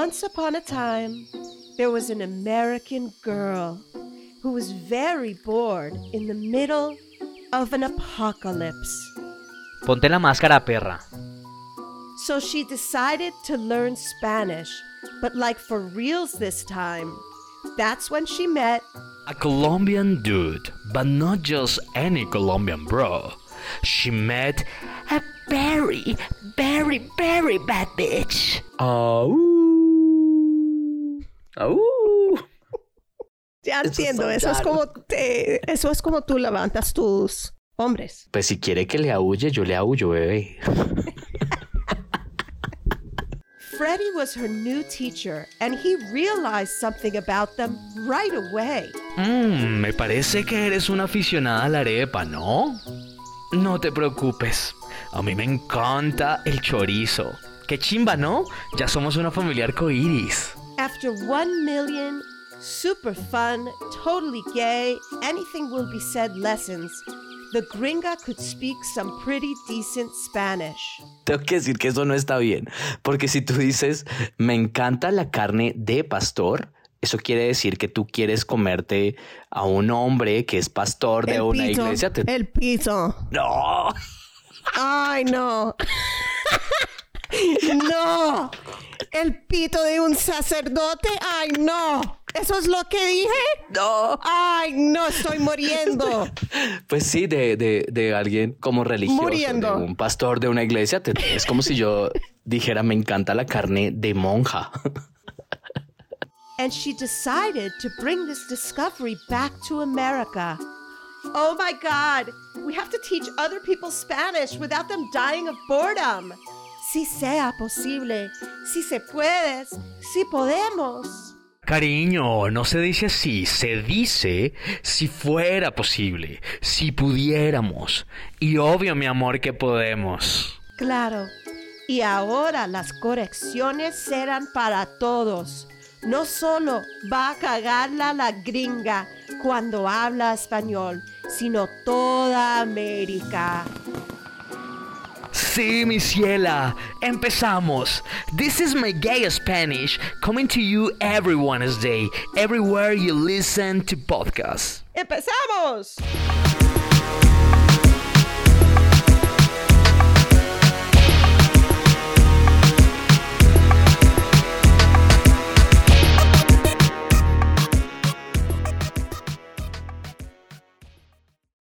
Once upon a time, there was an American girl who was very bored in the middle of an apocalypse. Ponte la máscara, perra. So she decided to learn Spanish, but like for reals this time. That's when she met A Colombian dude, but not just any Colombian bro. She met a very, very, very bad bitch. Au. Au. Ya Eso entiendo, eso es como te- eso es como tú levantas tus hombres. Pues si quiere que le aúlle, yo le aullo, bebé. Freddie was her new teacher, and he realized something about them right away. Mmm, me parece que eres una aficionada a la arepa, ¿no? No te preocupes. A mí me encanta el chorizo. Qué chimba, ¿no? Ya somos una familia arcoíris. After one million super fun, totally gay, anything will be said lessons, the gringa could speak some pretty decent Spanish. Tengo que decir que eso no está bien, porque si tú dices, me encanta la carne de pastor, eso quiere decir que tú quieres comerte a un hombre que es pastor de una iglesia. Te- el piso. No, Ay, no. no. El pito de un sacerdote. Ay, no. ¿Eso es lo que dije? no. Ay, no, estoy muriendo. Pues sí, de, de, de alguien como religioso, Muriendo. de un pastor de una iglesia. te- es como si yo dijera, me encanta la carne de monja. and she decided to bring this discovery back to America. Oh my God, we have to teach other people Spanish without them dying of boredom. Si sea posible, si se puede, si podemos. Cariño, no se dice así, se dice si fuera posible, si pudiéramos. Y obvio, mi amor, que podemos. Claro. Y ahora las correcciones serán para todos. No solo va a cagarla la gringa cuando habla español, sino toda América. Sí, mi ciela, empezamos. This is my gay Spanish coming to you every Wednesday, everywhere you listen to podcasts. ¡Empezamos!